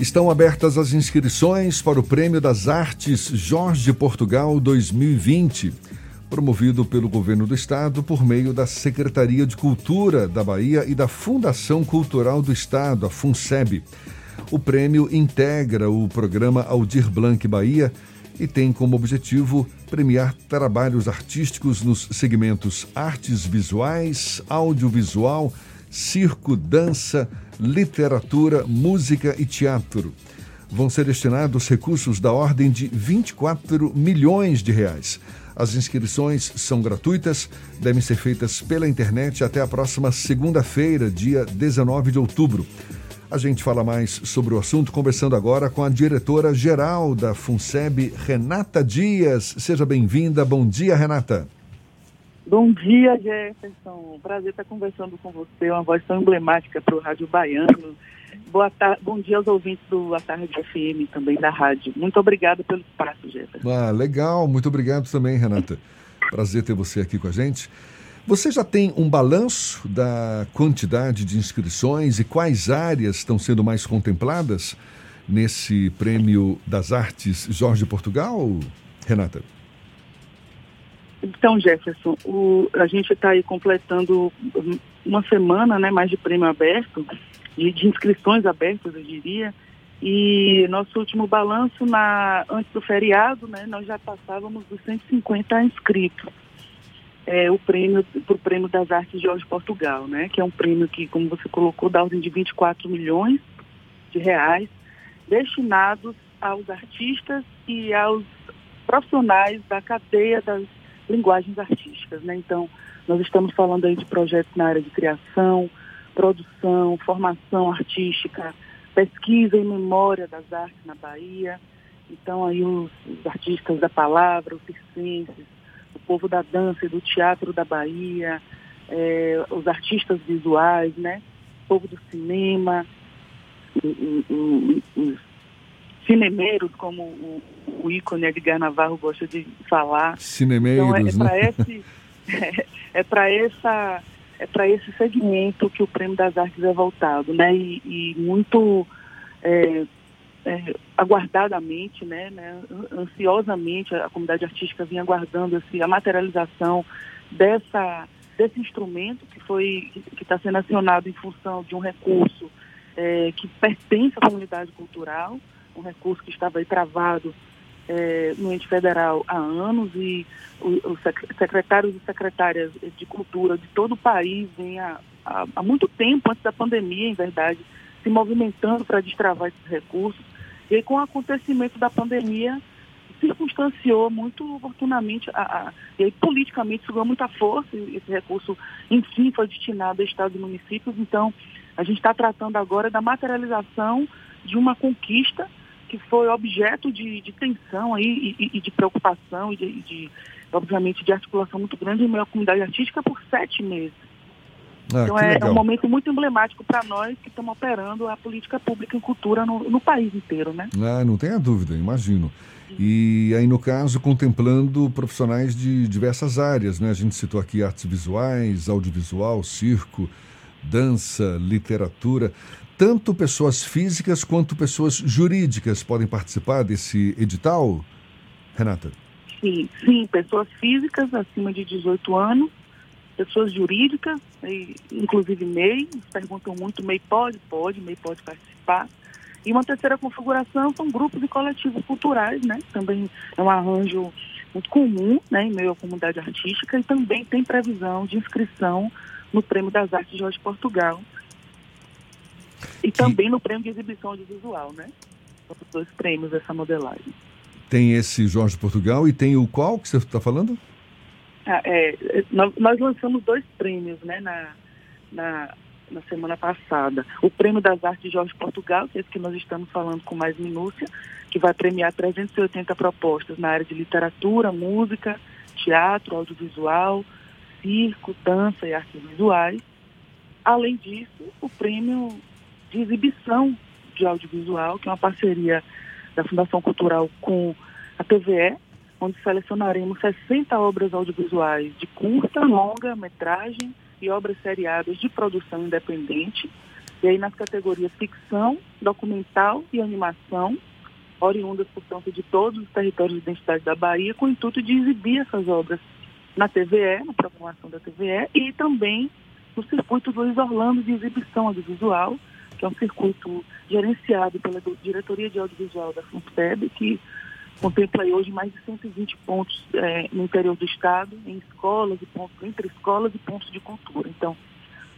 Estão abertas as inscrições para o Prêmio das Artes Jorge Portugal 2020, promovido pelo Governo do Estado por meio da Secretaria de Cultura da Bahia e da Fundação Cultural do Estado, a FUNSEB. O prêmio integra o programa Aldir Blanc Bahia e tem como objetivo premiar trabalhos artísticos nos segmentos artes visuais, audiovisual, circo, dança, literatura, música e teatro. Vão ser destinados recursos da ordem de 24 milhões de reais. As inscrições são gratuitas, devem ser feitas pela internet até a próxima segunda-feira, dia 19 de outubro. A gente fala mais sobre o assunto conversando agora com a diretora-geral da FUNSEB, Renata Dias. Seja bem-vinda. Bom dia, Renata. Bom dia, Jefferson. Prazer estar conversando com você, uma voz tão emblemática para o Rádio Baiano. Boa tarde, bom dia aos ouvintes do A Tarde FM, também da rádio. Muito obrigada pelo espaço, Jefferson. Ah, legal. Muito obrigado também, Renata. Prazer ter você aqui com a gente. Você já tem um balanço da quantidade de inscrições e quais áreas estão sendo mais contempladas nesse Prêmio das Artes Jorge Portugal, Renata? Então, Jefferson, o, a gente está aí completando uma semana, né, mais de prêmio aberto, de, de, inscrições abertas, eu diria, e nosso último balanço, na, antes do feriado, né, nós já passávamos dos 150 inscritos. É, o prêmio para o prêmio das artes de hoje Portugal, né, que é um prêmio que, como você colocou, da ordem de 24 milhões de reais, destinados aos artistas e aos profissionais da cadeia das linguagens artísticas. Né? Então, nós estamos falando aí de projetos na área de criação, produção, formação artística, pesquisa e memória das artes na Bahia. Então, aí os, os artistas da palavra, os circenses, o povo da dança e do teatro da Bahia, é, os artistas visuais, né? O povo do cinema, os cinemeiros, como o, o ícone Edgar Navarro gosta de falar. Cinemeiros, então, é, é para esse, é, é para essa é para esse segmento que o Prêmio das Artes é voltado, né? E, e muito é, é, aguardadamente, né, né, ansiosamente, a comunidade artística vinha aguardando assim, a materialização dessa, desse instrumento que foi que está sendo acionado em função de um recurso é, que pertence à comunidade cultural, um recurso que estava aí travado é, no ente federal há anos e os secretários e secretárias de cultura de todo o país vêm há, há, há muito tempo, antes da pandemia, em verdade, se movimentando para destravar esses recursos. E aí, com o acontecimento da pandemia, circunstanciou muito oportunamente, a, a, e aí politicamente ganhou muita força, esse recurso, enfim, foi destinado a estados e municípios. Então, a gente está tratando agora da materialização de uma conquista que foi objeto de, de tensão aí, e, e, de preocupação e de, de, obviamente, de articulação muito grande em meio à comunidade artística por sete meses. Ah, então é, é, um momento muito emblemático para nós que estamos operando a política pública em cultura no, no, país inteiro, né? Ah, não tenha dúvida, imagino. E aí, no caso, contemplando profissionais de diversas áreas, né? A gente citou aqui artes visuais, audiovisual, circo, dança, literatura. Tanto pessoas físicas quanto pessoas jurídicas podem participar desse edital, Renata? Sim, sim, pessoas físicas acima de 18 anos, pessoas jurídicas, inclusive MEI, perguntam muito, MEI pode? Pode, MEI pode participar. E uma terceira configuração são grupos e coletivos culturais, né? Também é um arranjo muito comum né, em meio à comunidade artística e também tem previsão de inscrição no Prêmio das Artes de Jorge Portugal. E também no Prêmio de Exibição Audiovisual, né? Os dois prêmios dessa modelagem. Tem esse Jorge Portugal e tem o qual que você está falando? Ah, é, nós lançamos dois prêmios né, na, na, na, semana passada. O Prêmio das Artes Jorge Portugal, que é esse que nós estamos falando com mais minúcia, que vai premiar 380 propostas na área de literatura, música, teatro, audiovisual, circo, dança e artes visuais. Além disso, o prêmio de exibição de audiovisual, que é uma parceria da Fundação Cultural com a TVE, onde selecionaremos 60 obras audiovisuais de curta, longa metragem e obras seriadas de produção independente, E aí nas categorias ficção, documental e animação, oriundas, portanto, de todos os territórios de identidade da Bahia, com o intuito de exibir essas obras na TVE, na programação da TVE, e também no circuito do Orlando de exibição audiovisual, que é um circuito gerenciado pela Diretoria de Audiovisual da FUNPEB, que contempla hoje mais de 120 pontos é, no interior do estado, em escolas e pontos, entre escolas e pontos de cultura. Então,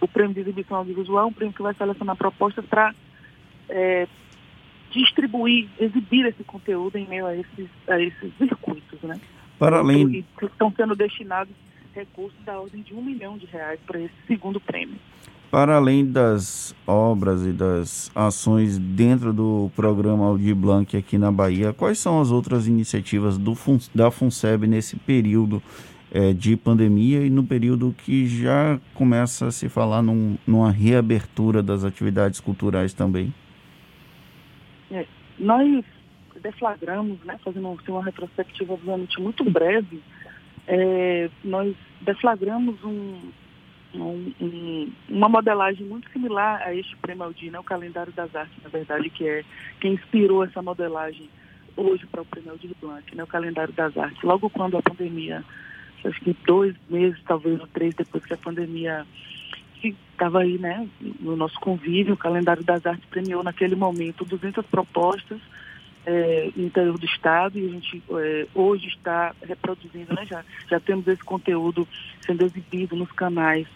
o prêmio de exibição audiovisual é um prêmio que vai selecionar propostas para é, distribuir, exibir esse conteúdo em meio a esses, a esses circuitos, né? Para além... Estão sendo destinados recursos da ordem de um milhão de reais para esse segundo prêmio. Para além das obras e das ações dentro do programa Audi Blanc aqui na Bahia, quais são as outras iniciativas do, da FUNSEB nesse período é, de pandemia e no período que já começa a se falar num, numa reabertura das atividades culturais também? É, nós deflagramos, né, fazendo assim, uma retrospectiva obviamente muito breve, é, nós deflagramos um, um, um, uma modelagem muito similar a este prêmio Aldi, né, o calendário das artes, na verdade, que é quem inspirou essa modelagem hoje para o prêmio Aldir Blanc, né, o calendário das artes. Logo quando a pandemia, acho que dois meses, talvez ou três depois que a pandemia estava aí, né, no nosso convívio, o calendário das artes premiou naquele momento 200 propostas é, no interior do estado e a gente é, hoje está reproduzindo, né, já, já temos esse conteúdo sendo exibido nos canais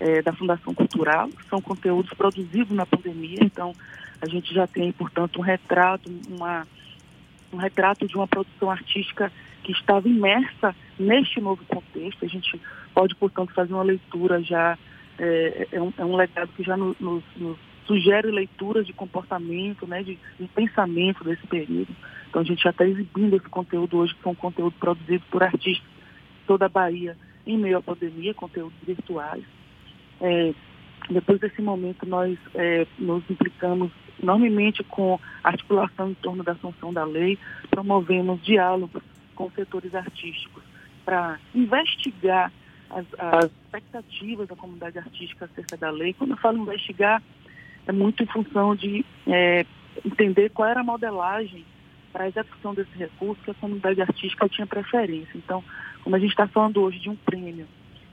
é, da Fundação Cultural, são conteúdos produzidos na pandemia, então a gente já tem, portanto, um retrato, uma, um retrato de uma produção artística que estava imersa neste novo contexto. A gente pode, portanto, fazer uma leitura já, é, é, um, é um, legado que já nos, sugere leituras de comportamento, né, de, de pensamento desse período. Então a gente já está exibindo esse conteúdo hoje, que é um conteúdo produzido por artistas de toda a Bahia em meio à pandemia, conteúdos virtuais. É, depois desse momento, nós é, nos implicamos enormemente com articulação em torno da sanção da lei, promovemos diálogos com setores artísticos para investigar as, as, expectativas da comunidade artística acerca da lei. Quando eu falo investigar, é muito em função de é, entender qual era a modelagem para a execução desse recurso que a comunidade artística tinha preferência. Então, como a gente está falando hoje de um prêmio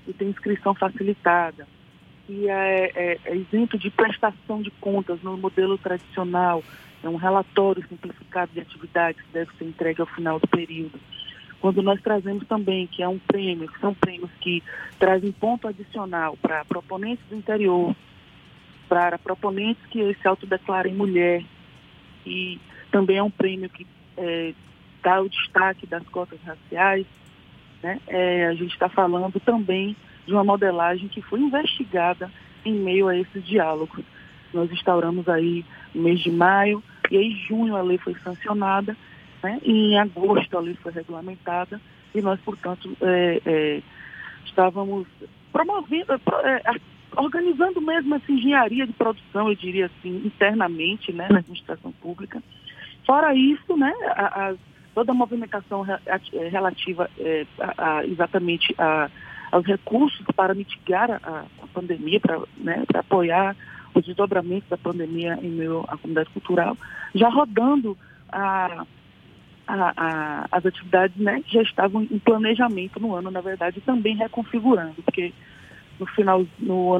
e tem inscrição facilitada, que é, é, é isento de prestação de contas no modelo tradicional, é um relatório simplificado de atividades que deve ser entregue ao final do período. Quando nós trazemos também que é um prêmio, que são prêmios que trazem ponto adicional para proponentes do interior, para proponentes que se autodeclarem mulher, e também é um prêmio que é, dá o destaque das cotas raciais, né? É, a gente está falando também de uma modelagem que foi investigada em meio a esses diálogos. Nós instauramos aí no mês de maio, e aí em junho a lei foi sancionada, né? e em agosto a lei foi regulamentada, e nós, portanto, é, é, estávamos promovendo, é, organizando mesmo essa engenharia de produção, eu diria assim, internamente, né, na administração pública. Fora isso, né, a, a, toda a movimentação relativa é, a, a, exatamente a aos recursos para mitigar a, a pandemia, para né, apoiar os desdobramentos da pandemia em meio à comunidade cultural, já rodando a, a, a, as atividades né, que já estavam em planejamento no ano, na verdade, também reconfigurando, porque no final, no,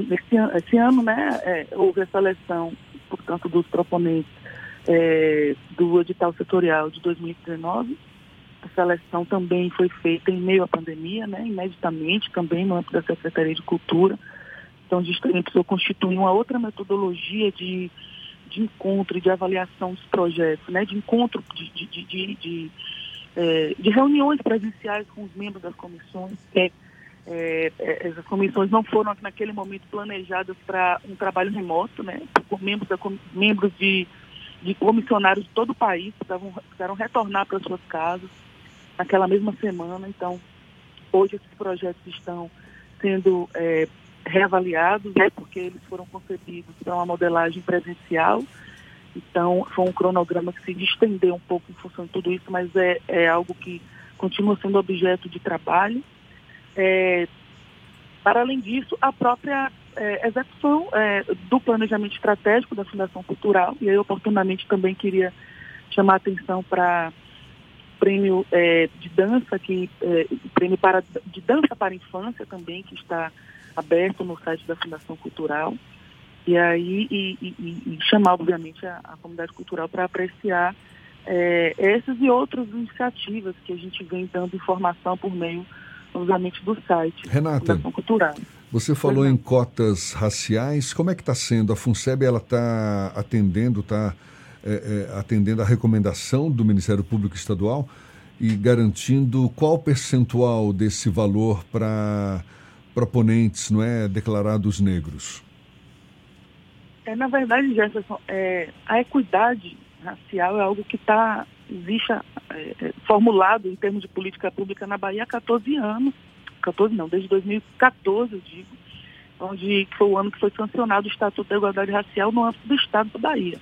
esse ano, né, é, houve a seleção, portanto, dos proponentes é, do edital setorial de 2019, a seleção também foi feita em meio à pandemia, né, imediatamente, também no âmbito da Secretaria de Cultura. Então, a gente precisou constituir uma outra metodologia de, de encontro e de avaliação dos projetos, né, de encontro, de, de, de, de, é, de reuniões presenciais com os membros das comissões. É, é, essas comissões não foram naquele momento planejadas para um trabalho remoto, né, por membros, da, membros de, de comissionários de todo o país precisavam, precisaram retornar para suas casas naquela mesma semana. Então, hoje esses projetos estão sendo é, reavaliados, né, porque eles foram concebidos para uma modelagem presencial. Então, foi um cronograma que se estendeu um pouco em função de tudo isso, mas é, é algo que continua sendo objeto de trabalho. É, para além disso, a própria é, execução é, do planejamento estratégico da Fundação Cultural, e aí oportunamente também queria chamar a atenção para prêmio é, de dança, que é, prêmio para, de dança para infância também, que está aberto no site da Fundação Cultural. E aí e, e, e chamar, obviamente, a, a comunidade cultural para apreciar é, essas e outras iniciativas que a gente vem dando informação por meio, obviamente, do site Renata, da Fundação Cultural. Você falou em cotas raciais. Como é que está sendo? A FUNSEB ela está atendendo, está é, é, atendendo a recomendação do Ministério Público Estadual e garantindo qual percentual desse valor para proponentes, não é, declarados negros? É, na verdade, Jefferson, é, a equidade racial é algo que está existe é, é, formulado em termos de política pública na Bahia há 14 anos. 14 não, desde 2014, eu digo, onde foi o ano que foi sancionado o Estatuto da Igualdade Racial no âmbito do Estado da Bahia.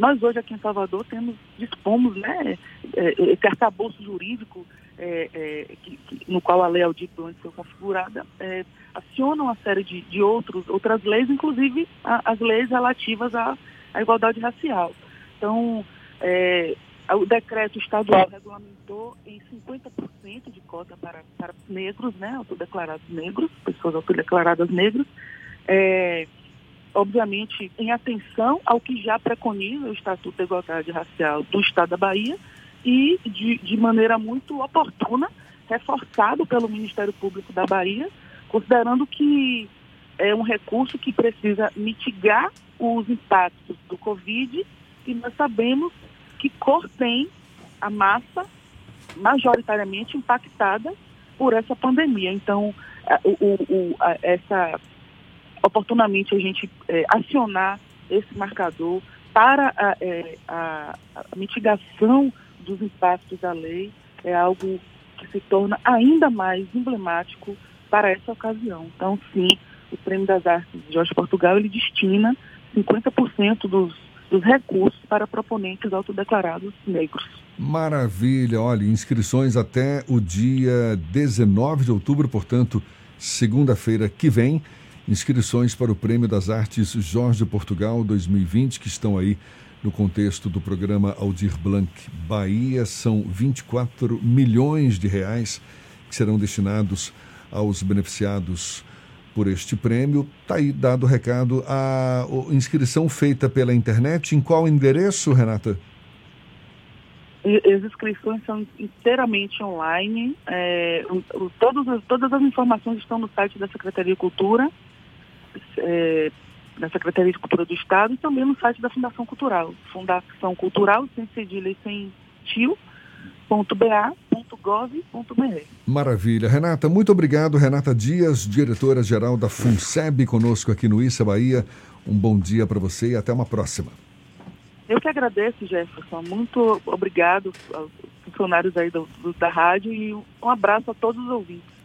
Nós hoje aqui em Salvador temos, dispomos, né, é, esse arcabouço jurídico é, é, que, que, no qual a lei Audito antes foi configurada, é, aciona uma série de, de outros, outras leis, inclusive a, as leis relativas à, à, igualdade racial. Então, é, o decreto estadual regulamentou em 50% de cota para, para negros, né, autodeclarados negros, pessoas autodeclaradas negras, é, obviamente em atenção ao que já preconiza o Estatuto da Igualdade Racial do Estado da Bahia e de, de maneira muito oportuna, reforçado pelo Ministério Público da Bahia, considerando que é um recurso que precisa mitigar os impactos do Covid e nós sabemos que cor tem a massa majoritariamente impactada por essa pandemia. Então, o, o, a, essa oportunamente a gente é, acionar esse marcador para a, é, a, a, mitigação dos impactos da lei é algo que se torna ainda mais emblemático para essa ocasião. Então, sim, o Prêmio das Artes de Jorge Portugal ele destina 50% dos, dos recursos para proponentes autodeclarados negros. Maravilha! Olha, inscrições até o dia 19 de outubro, portanto, segunda-feira que vem. Inscrições para o Prêmio das Artes Jorge Portugal 2020, que estão aí no contexto do programa Aldir Blanc Bahia. São 24 milhões de reais que serão destinados aos beneficiados por este prêmio. Está aí dado o recado. A inscrição feita pela internet, em qual endereço, Renata? As inscrições são inteiramente online. É, todas, todas as informações estão no site da Secretaria de Cultura, é, da Secretaria de Cultura do Estado e também no site da Fundação Cultural. Fundação Cultural, sem cedilha e sem tio, .ba.gov.br. Maravilha. Renata, muito obrigado. Renata Dias, diretora-geral da FUNSEB, conosco aqui no Issa Bahia. Um bom dia para você e até uma próxima. Eu que agradeço, Jefferson. Muito obrigado aos funcionários aí do, do, da rádio e um abraço a todos os ouvintes.